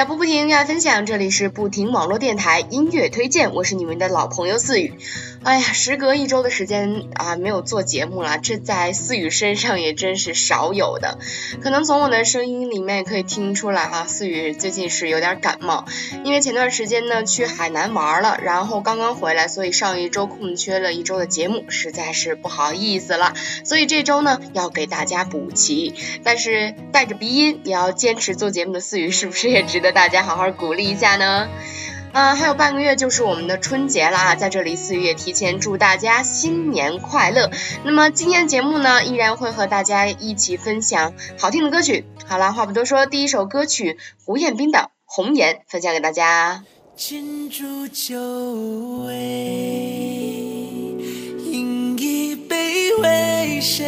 小布不停，要分享。这里是不停网络电台音乐推荐，我是你们的老朋友四雨。哎呀，时隔一周的时间啊，没有做节目了，这在思雨身上也真是少有的。可能从我的声音里面可以听出来哈，思雨最近是有点感冒，因为前段时间呢去海南玩了，然后刚刚回来，所以上一周空缺了一周的节目，实在是不好意思了。所以这周呢要给大家补齐，但是带着鼻音也要坚持做节目的思雨，是不是也值得大家好好鼓励一下呢？啊，还有半个月就是我们的春节了啊！在这里，四月提前祝大家新年快乐。那么今天的节目呢，依然会和大家一起分享好听的歌曲。好了，话不多说，第一首歌曲胡彦斌的《红颜》分享给大家。敬祝酒味，饮一杯为谁？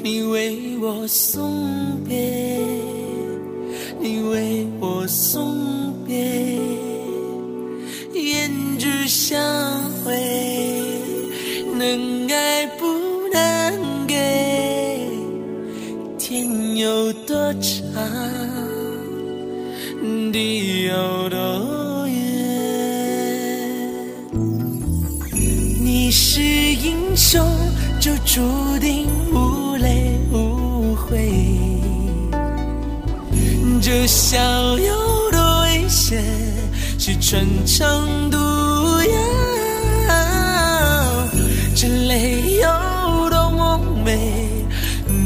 你为我送别，你为我送。相会，能爱不能给，天有多长，地有多远？你是英雄，就注定无泪无悔，这笑有多危险。是穿肠毒没有多么美，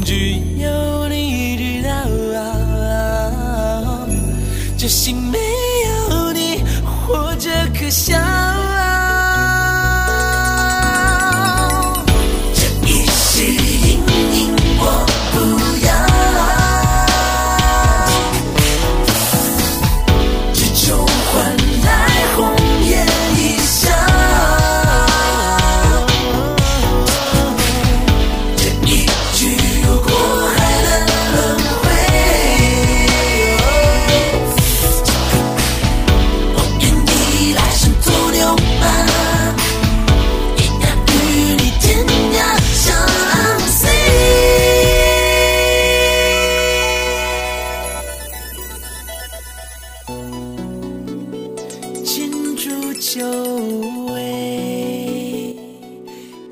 只有你知道。这心没有你，活着可笑。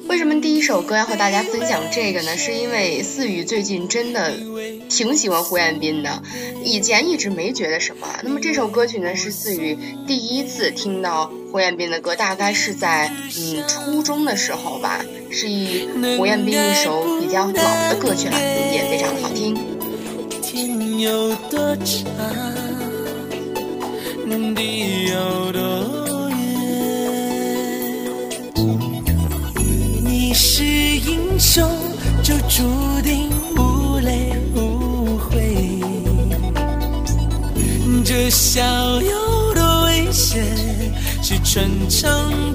为什么第一首歌要和大家分享这个呢，是因为四雨最近真的挺喜欢胡彦斌的，以前一直没觉得什么。那么这首歌曲呢，是四雨第一次听到胡彦斌的歌，大概是在嗯初中的时候吧，是一胡彦斌一首比较老的歌曲了，也非常的好听。天有多长，地有多英雄就注定无泪无悔，这笑有多危险是穿肠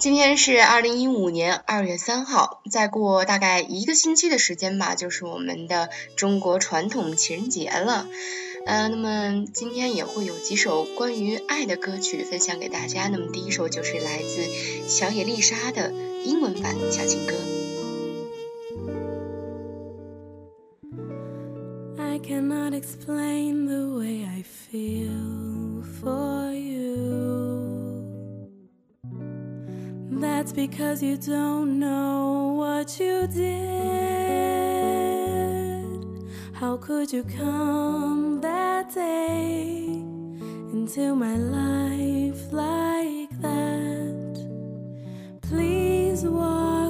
今天是二零一五年二月三号，再过大概一个星期的时间吧，就是我们的中国传统情人节了。呃，那么今天也会有几首关于爱的歌曲分享给大家。那么第一首就是来自小野丽莎的英文版小情歌。I cannot explain the way I feel for you. That's because you don't know what you did. How could you come that day into my life like that? Please walk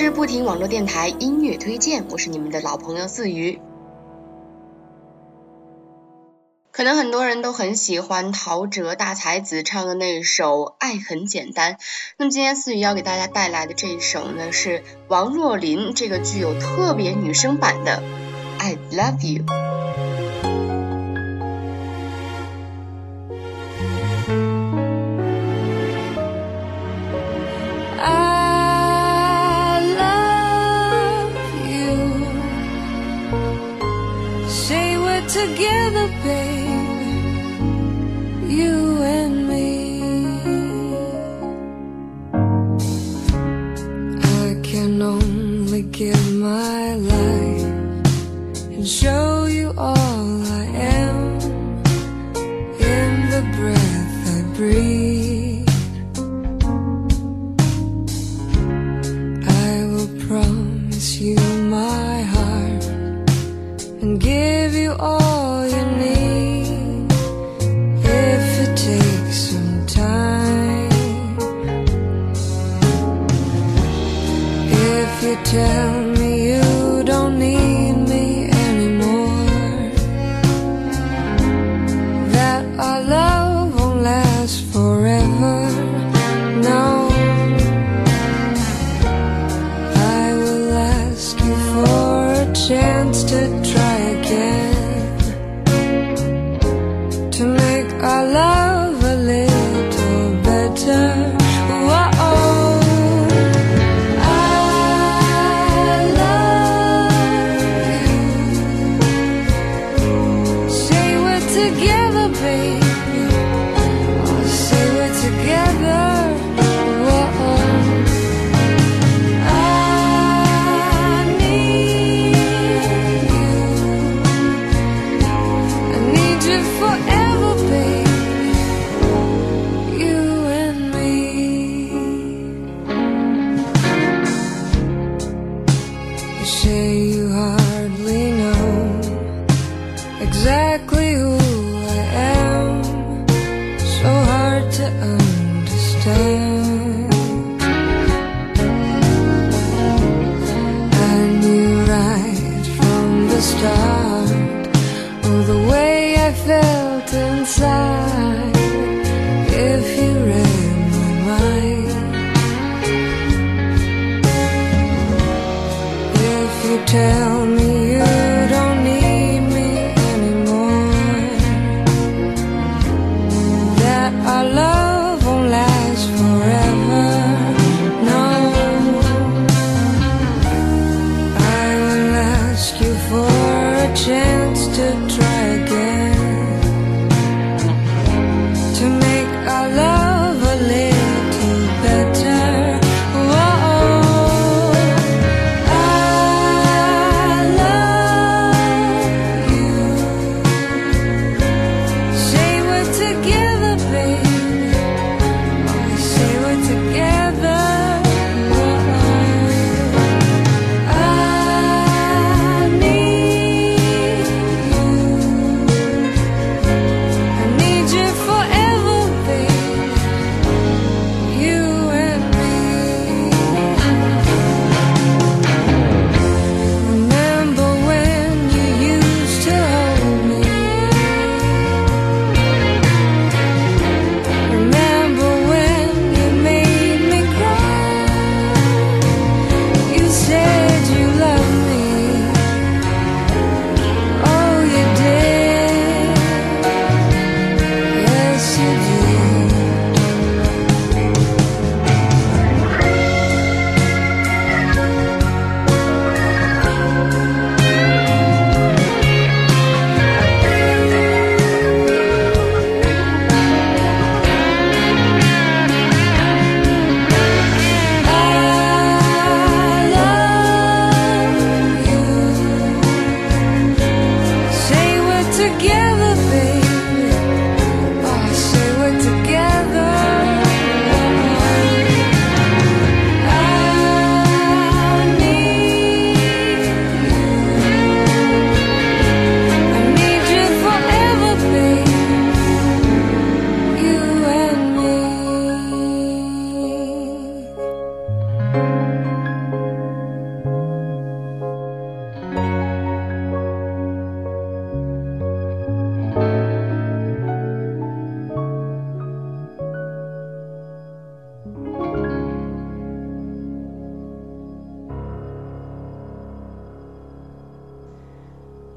是不停网络电台音乐推荐，我是你们的老朋友四鱼。可能很多人都很喜欢陶喆大才子唱的那首《爱很简单》。那么今天四鱼要给大家带来的这一首呢，是王若琳这个具有特别女声版的《I Love You》。All you need if it takes some time. If you tell you tell me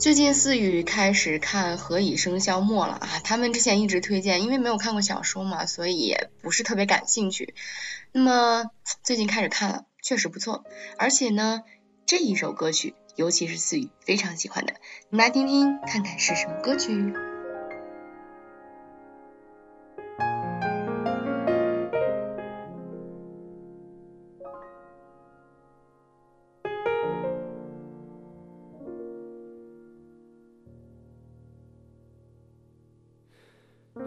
最近思雨开始看《何以笙箫默》了啊，他们之前一直推荐，因为没有看过小说嘛，所以也不是特别感兴趣。那么最近开始看了，确实不错，而且呢，这一首歌曲，尤其是思雨非常喜欢的，你来听听看看是什么歌曲。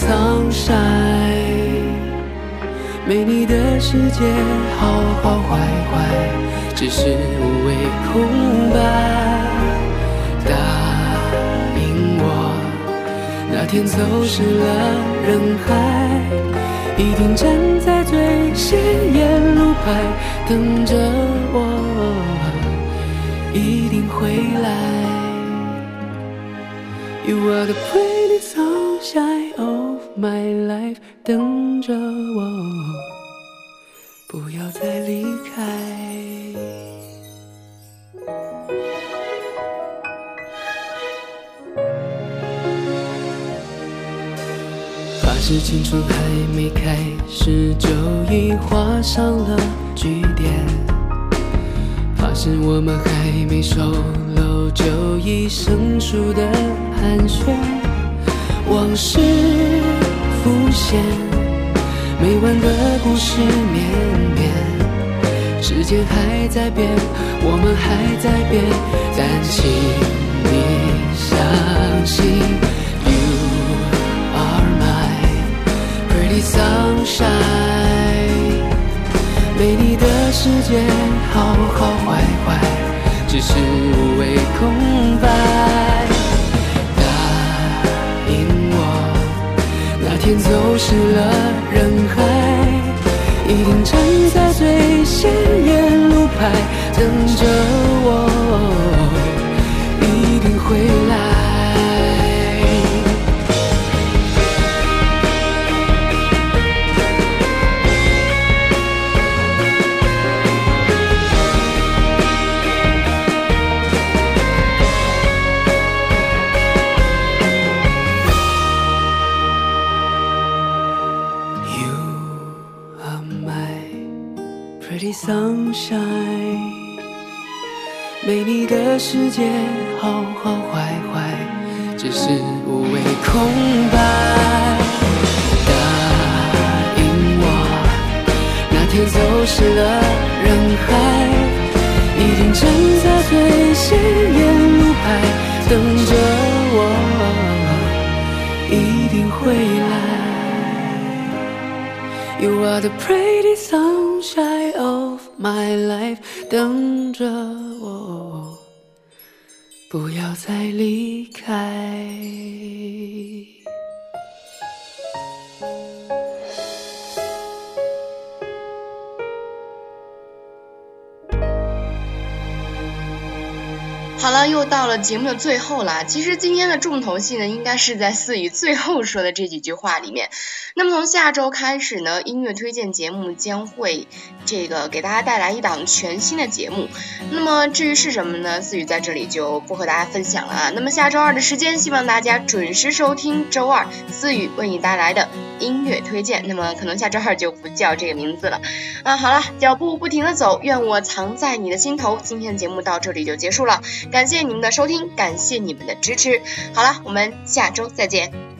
sunshine，没你的世界好好坏坏，只是无谓空白。答应我，那天走失了人海，一定站在最显眼路牌等着我。一定会来。You are the pretty sunshine my life，等着我，不要再离开。怕是青春还没开始，就已画上了句点。怕是我们还没熟络，就已生疏的寒暄。往事浮现，没完的故事绵绵。时间还在变，我们还在变，但请你相信，You are my pretty sunshine。没你的世界，好好坏坏，只是无谓空白。天走失了人海，一定站在最显眼路牌，等着我，一定会 sunshine。没你的世界，好好坏坏，只是无谓空白。答应我，那天走失了人海，一定站在最显眼路牌，等着我，一定会来。You are the pretty sunshine my life，等着我，不要再离开。好了，又到了节目的最后了。其实今天的重头戏呢，应该是在思雨最后说的这几句话里面。那么从下周开始呢，音乐推荐节目将会这个给大家带来一档全新的节目。那么至于是什么呢？思雨在这里就不和大家分享了啊。那么下周二的时间，希望大家准时收听周二思雨为你带来的音乐推荐。那么可能下周二就不叫这个名字了啊。好了，脚步不停的走，愿我藏在你的心头。今天的节目到这里就结束了。感谢你们的收听，感谢你们的支持。好了，我们下周再见。